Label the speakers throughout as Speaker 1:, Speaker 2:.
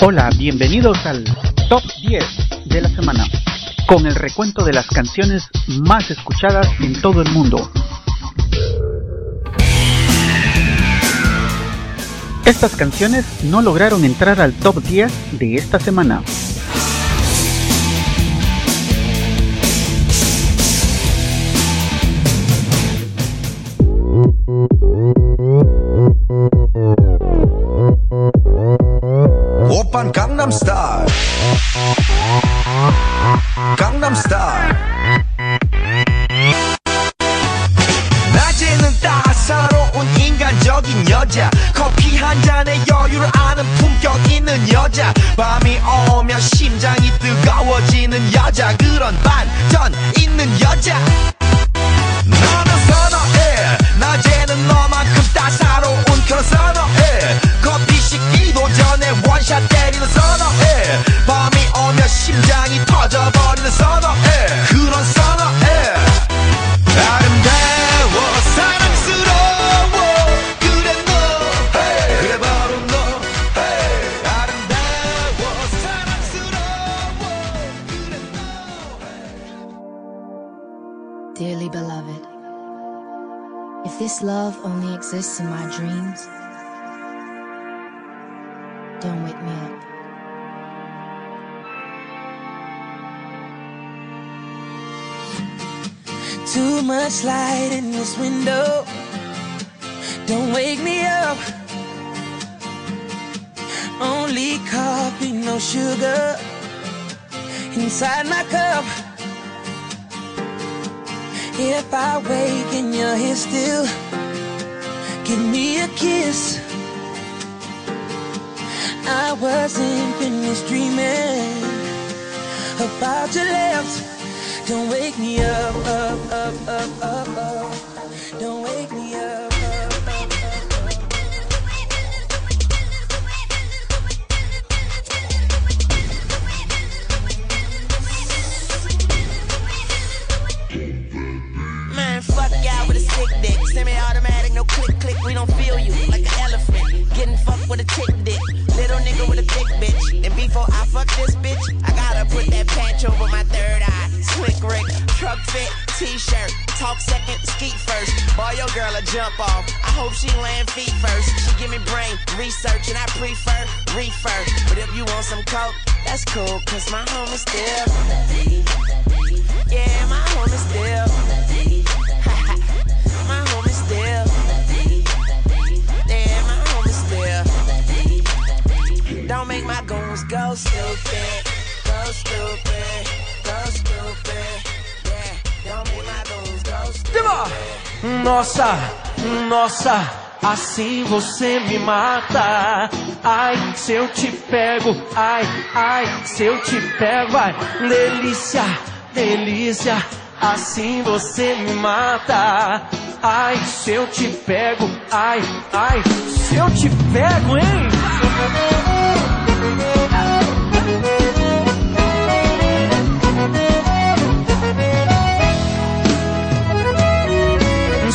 Speaker 1: Hola, bienvenidos al Top 10 de la semana, con el recuento de las canciones más escuchadas en todo el mundo. Estas canciones no lograron entrar al top 10 de esta semana.
Speaker 2: This love only exists in my dreams, don't wake me up.
Speaker 3: Too much light in this window. Don't wake me up. Only coffee, no sugar. Inside my cup. If I wake and you're here still, give me a kiss. I wasn't finished dreaming about your lips. Don't wake me up, up, up, up, up, up. Don't wake me up, with a sick dick. Semi-automatic, no click click. We don't feel you like an elephant. Getting fucked with a tick dick. Little nigga with a thick bitch. And before I fuck this bitch, I gotta put that patch over my third eye. Slick Rick, truck fit, t-shirt. Talk second, skeet first. Boy, your girl a jump off. I hope she land feet first. She give me brain research and I prefer reefer. But if you want some coke, that's cool, cause my home is still. Yeah, my home is still. Don't make my goons go stupid. Go stupid. Go stupid. Yeah, don't make my goons go stupid.
Speaker 4: Nossa, nossa, assim você me mata. Ai, se eu te pego, ai, ai, se eu te pego, ai, delícia, delícia, assim você me mata. Ai, se eu te pego, ai, ai, se eu te pego, hein?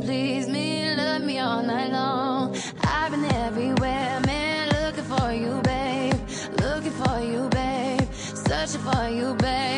Speaker 2: please me, love me all night long. I've been everywhere, man, looking for you, babe, looking for you, babe, searching for you, babe.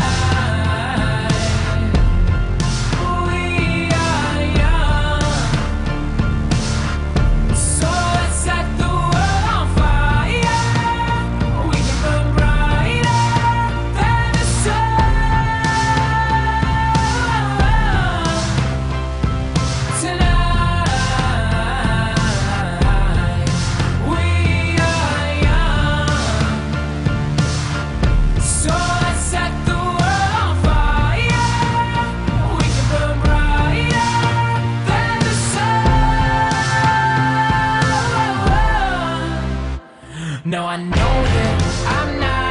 Speaker 5: No, I know that I'm not.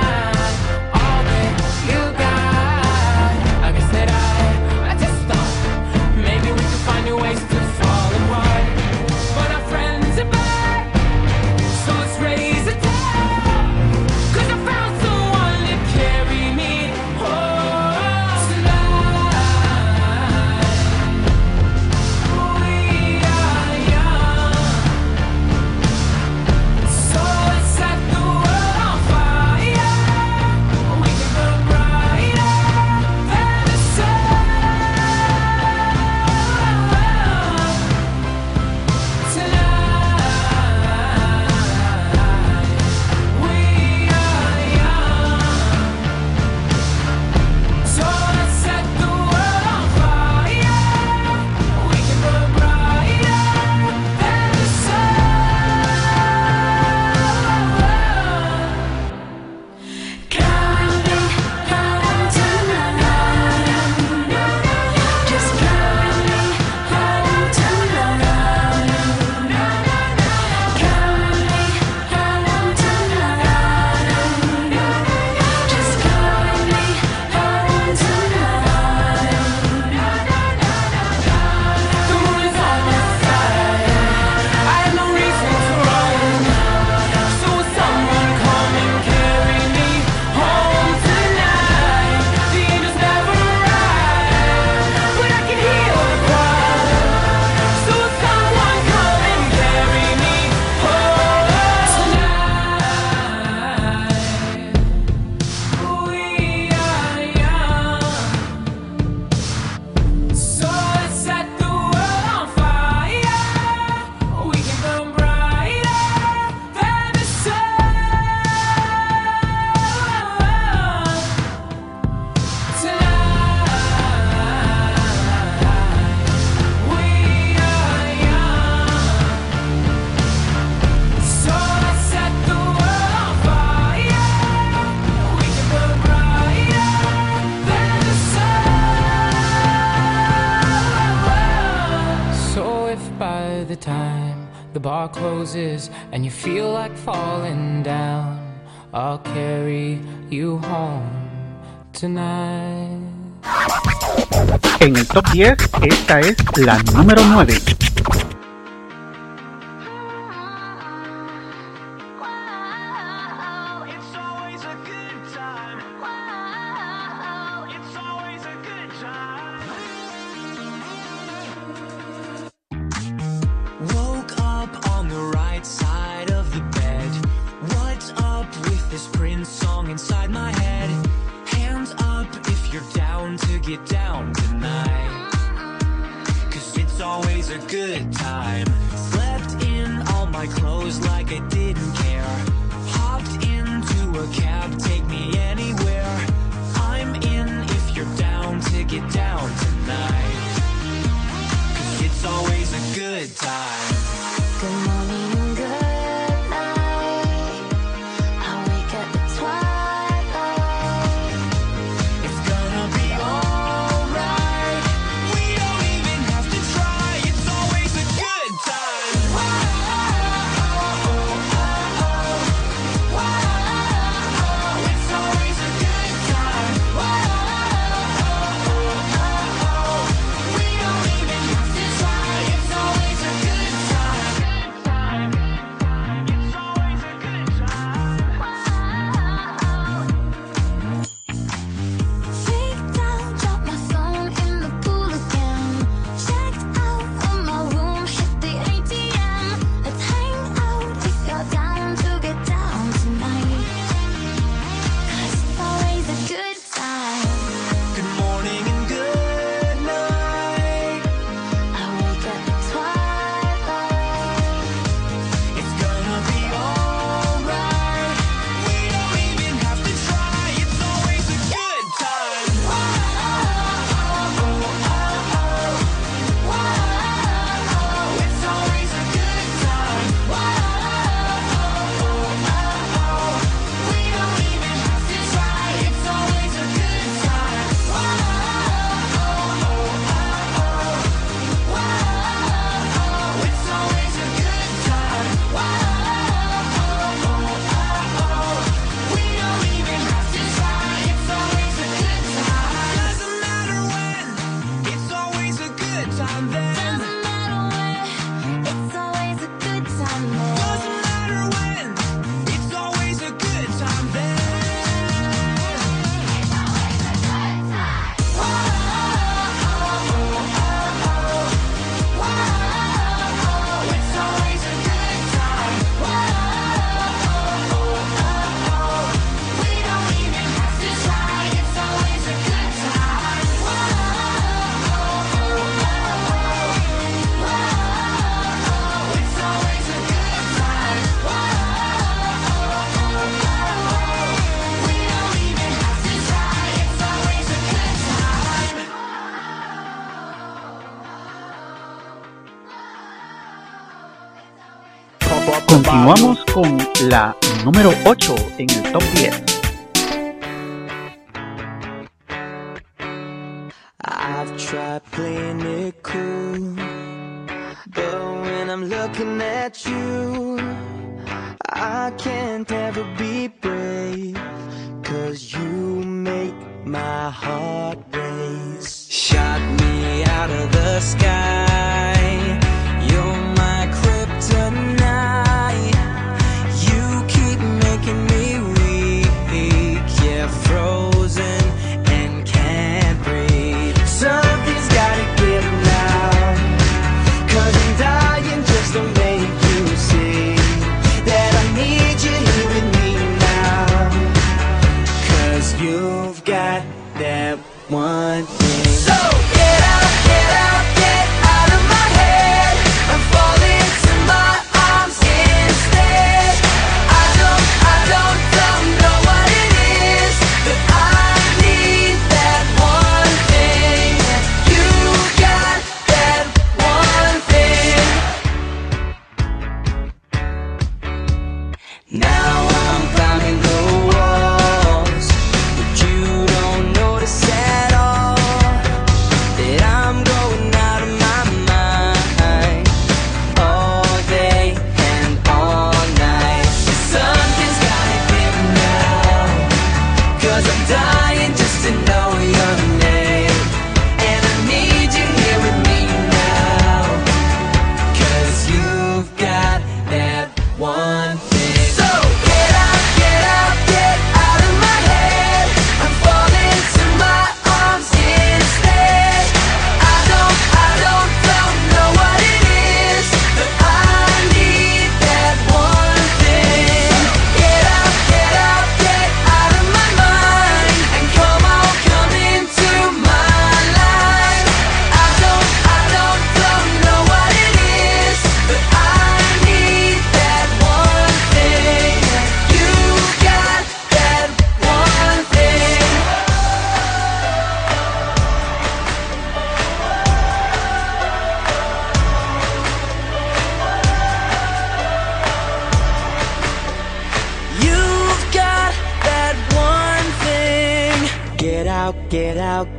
Speaker 6: Así es, esta es la número 9. Continuamos con la número 8 en el top 10.
Speaker 7: I've tried playing it cool, but when I'm looking at you, I can't ever be brave, cause you make my heart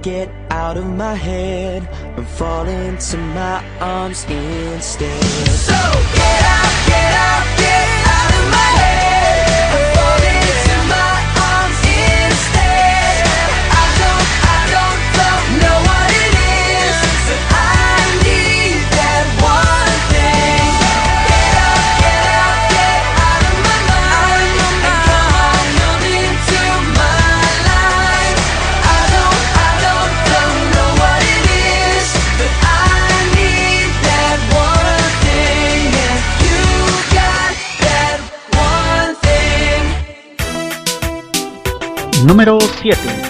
Speaker 8: get out of my head and fall into my arms instead. So, yeah!
Speaker 6: Número 7.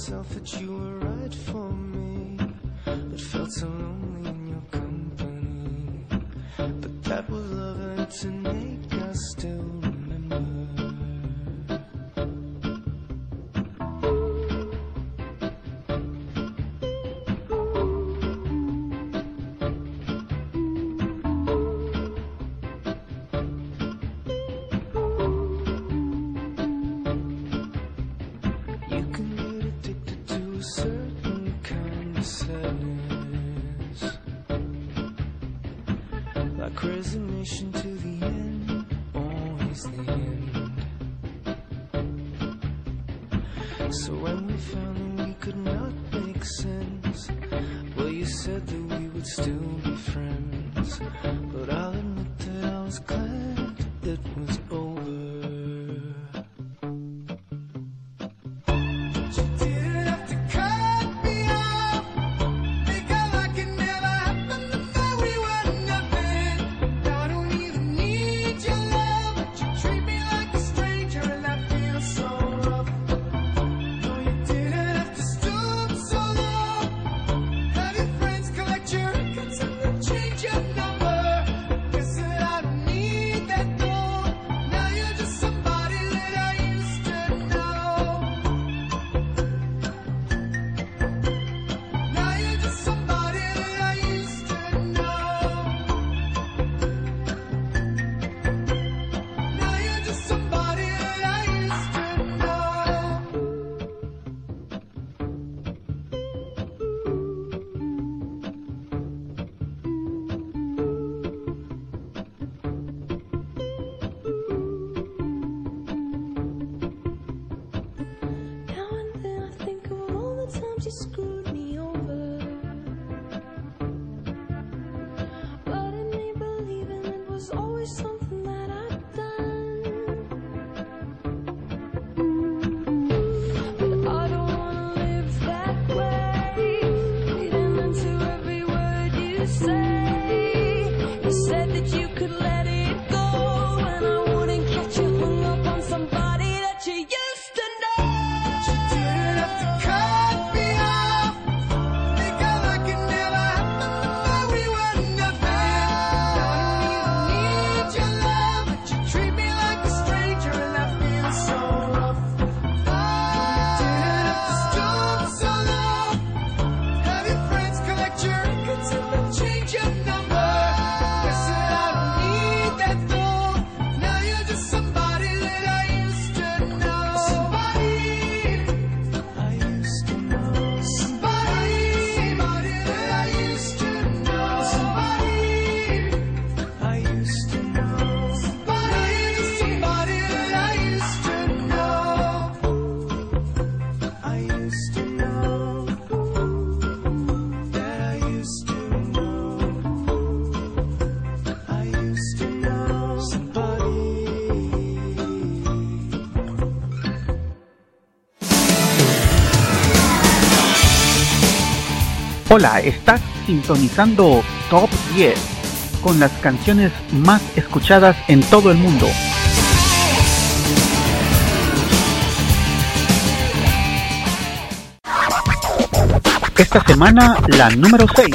Speaker 8: myself that you were right for me But felt so lonely in your company. But that was love and to make us still
Speaker 6: Hola, estás sintonizando Top 10 con las canciones más escuchadas en todo el mundo. Esta semana la número 6.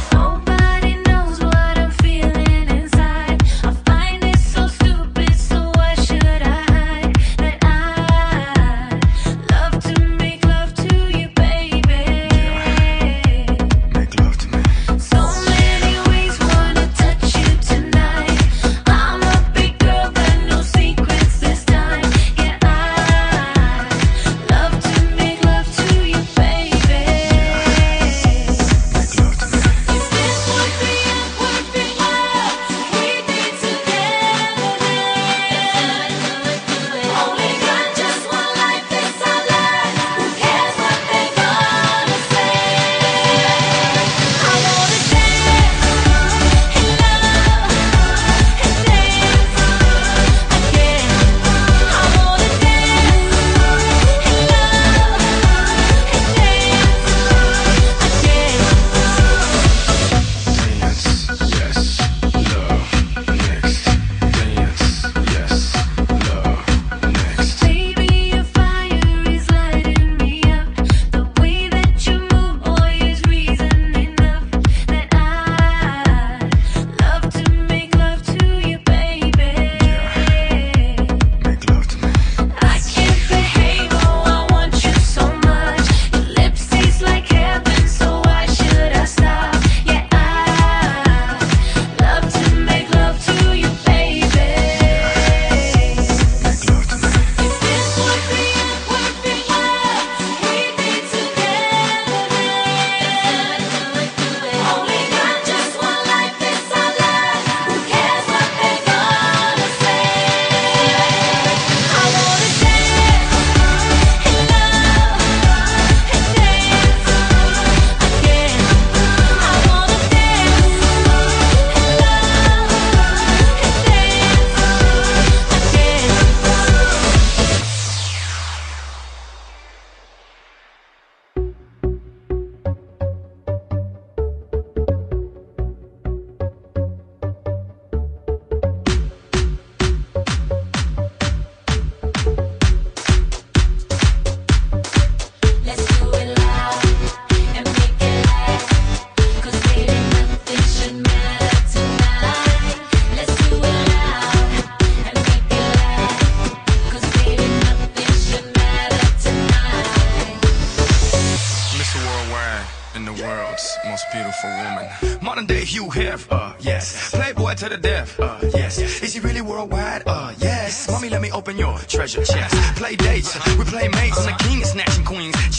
Speaker 2: Modern day Hugh Hef, uh, yes. Playboy to the death, uh, yes. Is he really worldwide? Uh, yes. Mommy, let me open your treasure chest. Play dates, we play mates. I'm the king of snatching queens.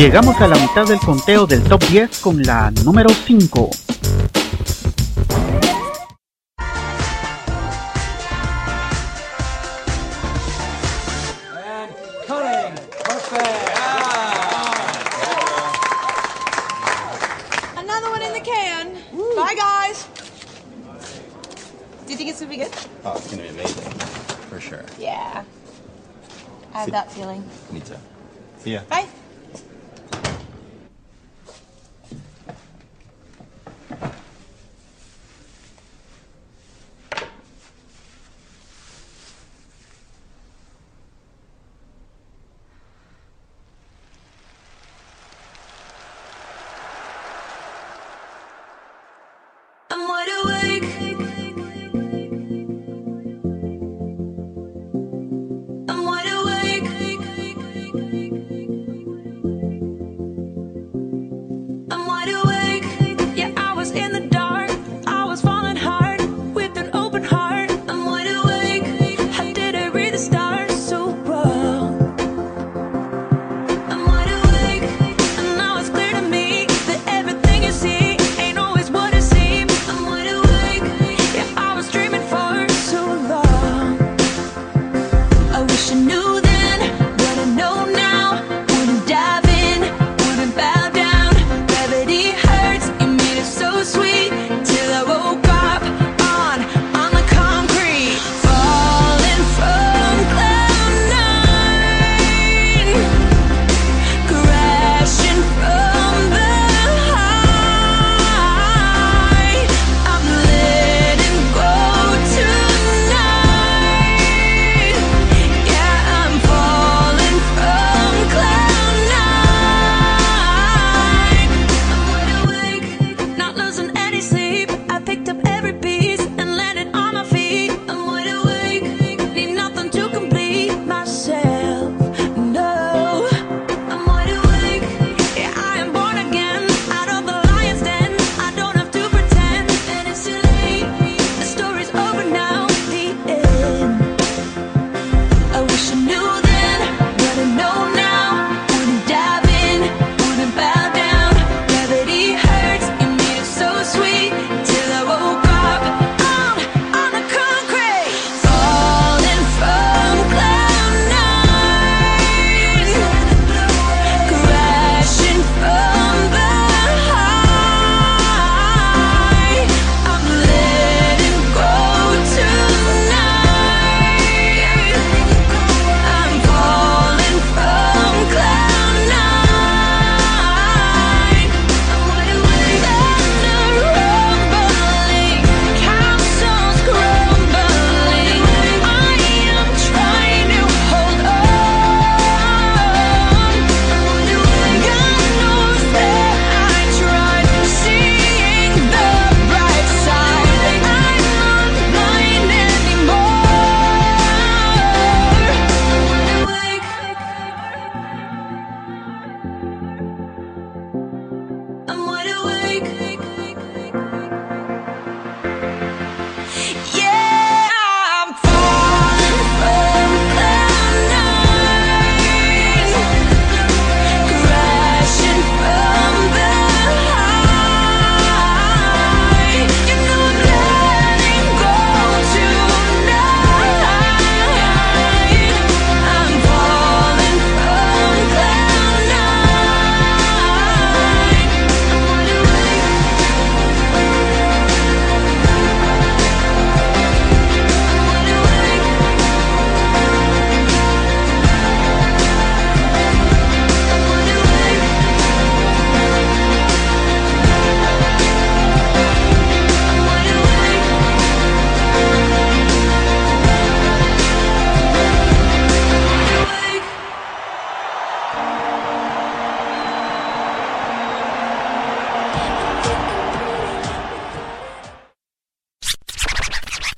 Speaker 6: Llegamos a la mitad del conteo del top 10 con la número 5.
Speaker 9: Another one in the can. Bye, guys. Do you think it's gonna be good?
Speaker 10: Oh, it's gonna be amazing. For sure.
Speaker 9: Yeah. I have that feeling.
Speaker 10: Me too. See ya.
Speaker 9: Bye.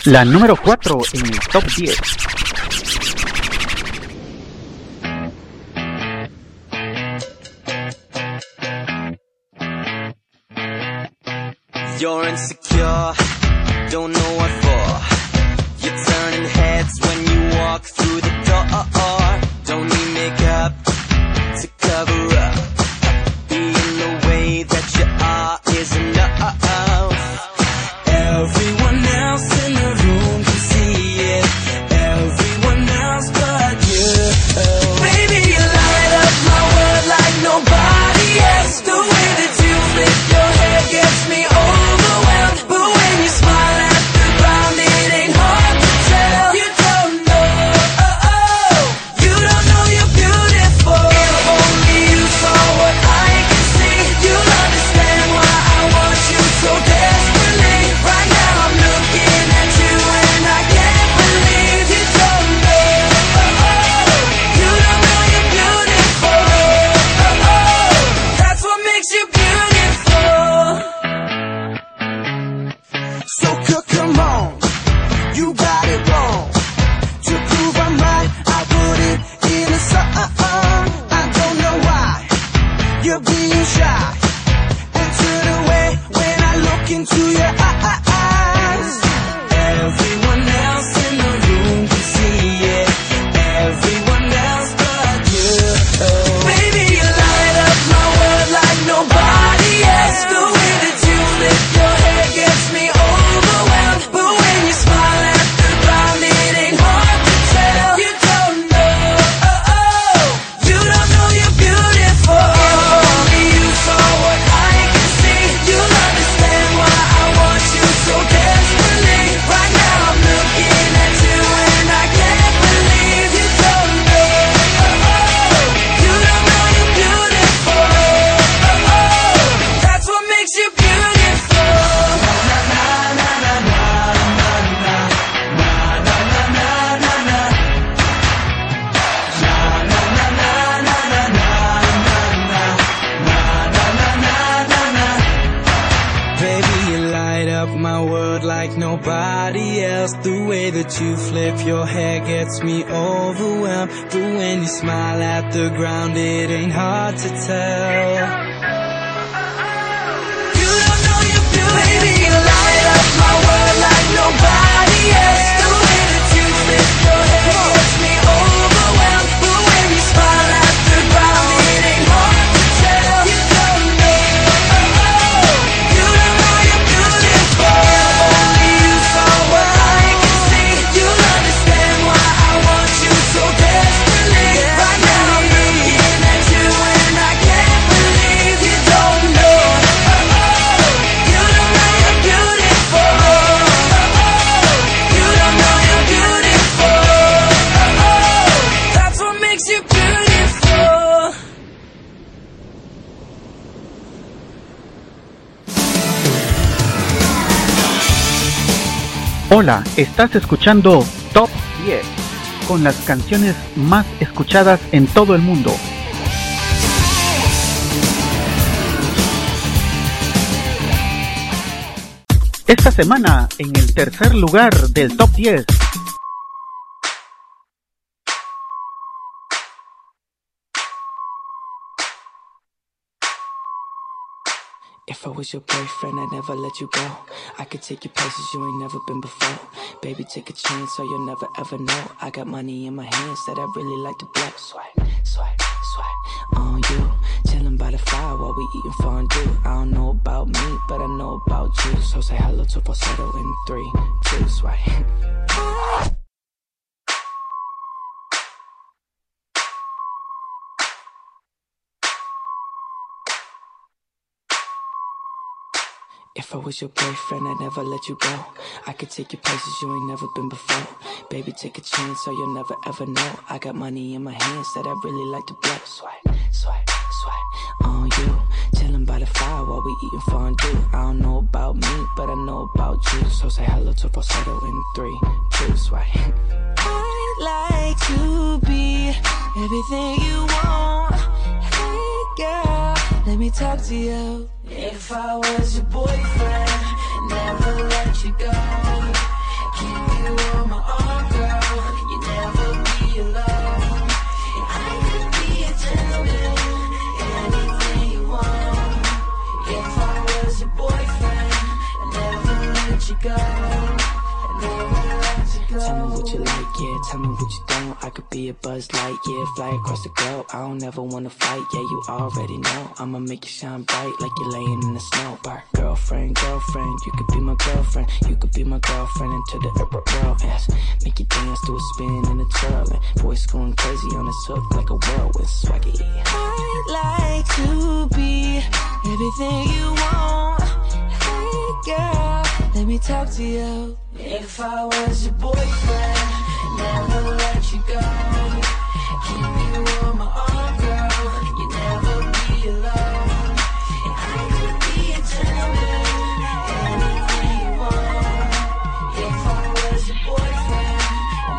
Speaker 11: La número 4 en el top 10.
Speaker 12: like nobody else. The way that you flip your hair gets me overwhelmed. But when you smile at the
Speaker 13: ground it ain't hard to tell. Light up my world like nobody else. The way that you flip your hair.
Speaker 6: Hola, estás escuchando Top 10 con las canciones más escuchadas en todo el mundo. Esta semana en el tercer lugar del Top 10
Speaker 13: If I was your boyfriend, I'd never let you go. I could take you places you ain't never been before. Baby, take a chance, so you'll never ever know. I got money in my hands that I really like to blow. Swipe, swipe, swipe on you. Chilling by the fire while we eating fondue. I don't know about me, but I know about you. So say hello to falsetto in three, two, swipe. If I was your boyfriend, I'd never let you go. I could take you places you ain't never been before. Baby, take a chance, so you'll never ever know. I got money in my hands that I really like to blow. Swipe, swipe, swipe on you. Chilling by the fire while we eating fondue. I don't know about me, but I know about you. So say hello to falsetto in three, two, swipe. I'd like to be everything you want. Hey girl, let me talk to you. If I was your boyfriend, never let you go. Keep you on my arm, be a Buzz Lightyear. Fly across the globe. I don't ever wanna fight, yeah. You already know. I'ma make you shine bright like you're laying in the snow. Bar. Girlfriend, girlfriend, you could be my girlfriend. You could be my girlfriend into the world. Yes. Make you dance to a spin and a twirl. Boys going crazy on this hook like a whirlwind swaggy. I'd like to be everything you want. Hey girl, let me talk to you. If I was your boyfriend, never let you go. Keep you on my arm, girl. You never be alone. I could be a gentleman, anything you want. If I was your boyfriend,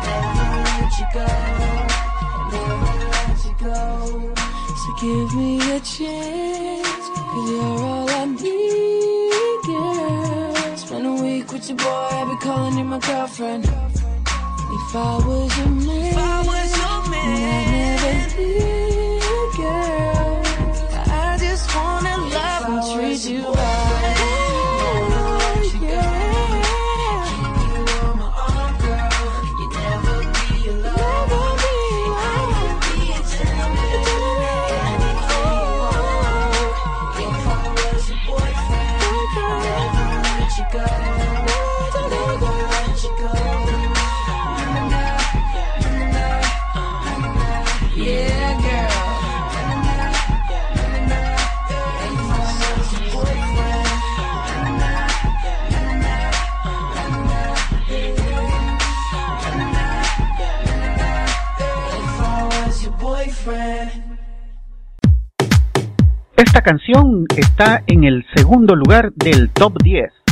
Speaker 13: never let you go. Never let you go. So give me a chance, you're all I need, girl. Spend a week with your boy, I'll be calling you my girlfriend. If I was your man, if I was your man, I'd never leave, girl. I just wanna love and treat you right.
Speaker 6: Canción está en el segundo lugar del Top 10.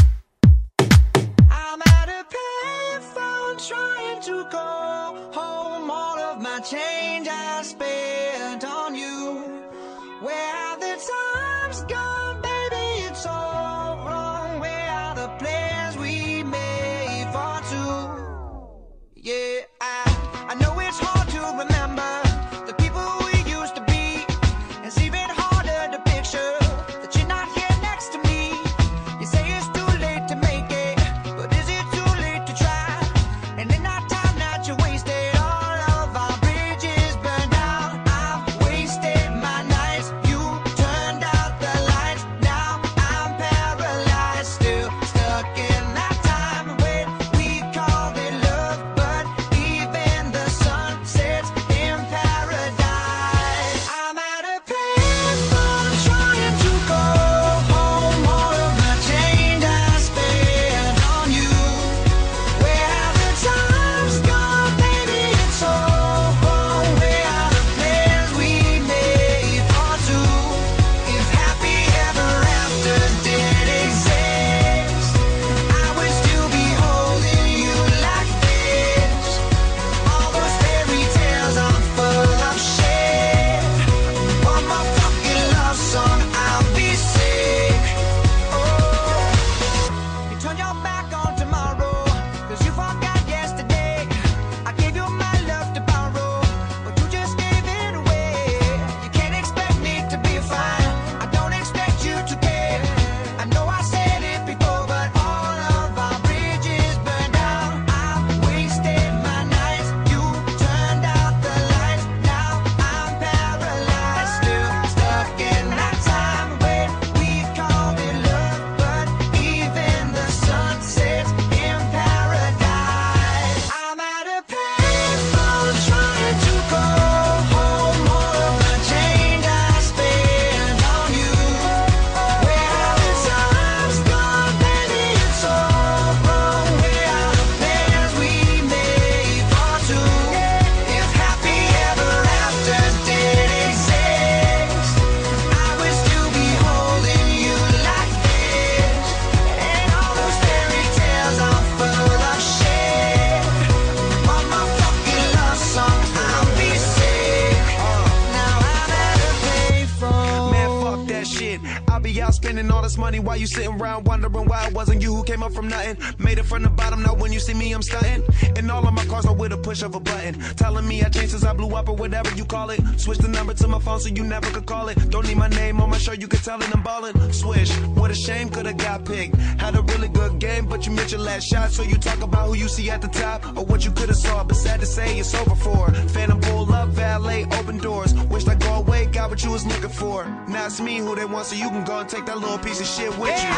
Speaker 1: money while you sitting around wondering why it wasn't you who came up from nothing. Made it from the bottom, now when you see me, I'm stunting. And all of my cars are with a push of a button. Telling me I changed since I blew up or whatever you call it. Switch the number to my phone so you never could call it. Don't need my name on my shirt, you could tell it I'm ballin'. Swish, what a shame, could've got picked. Had a really good game, but you missed your last shot. So you talk about who you see at the top or what you could've saw. But sad to say, it's over for. Phantom pull up, valet, open doors. Wished I go away, got what you was looking for. Now it's me who they want, so you can go and take that little piece of shit
Speaker 14: shit
Speaker 15: with you.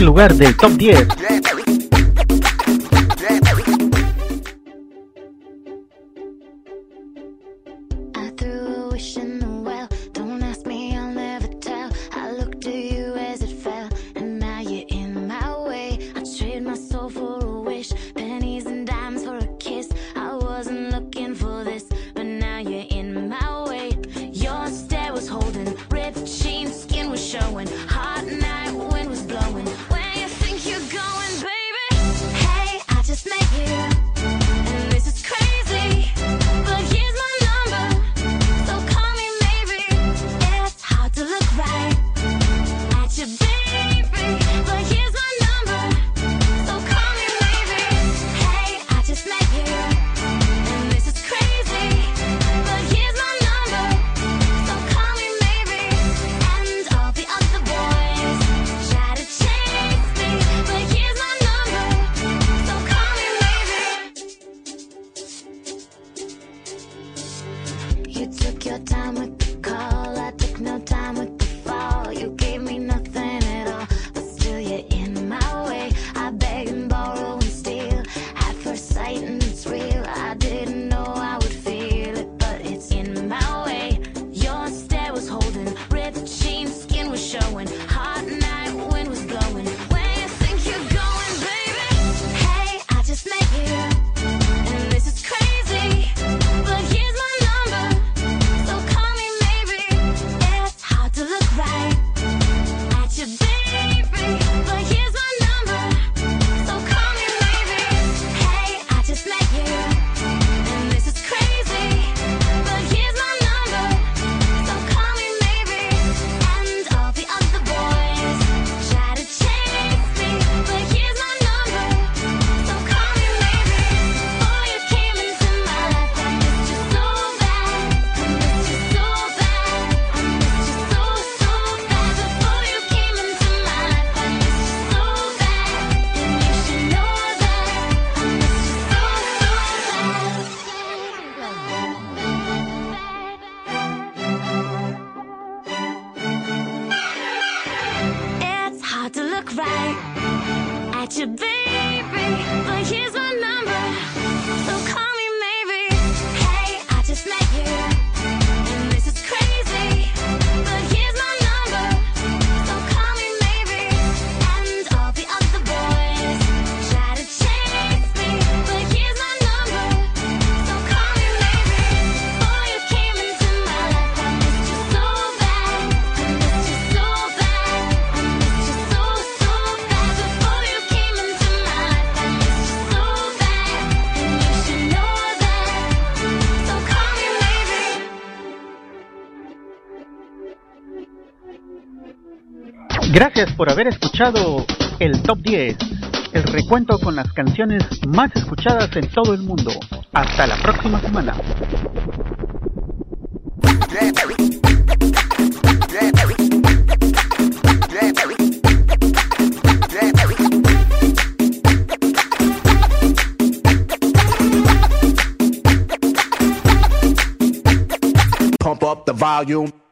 Speaker 15: lugar del top 10.
Speaker 6: Gracias por haber escuchado el Top 10, el recuento con las canciones más escuchadas en todo el mundo. Hasta la próxima semana.
Speaker 1: Pump up the volume.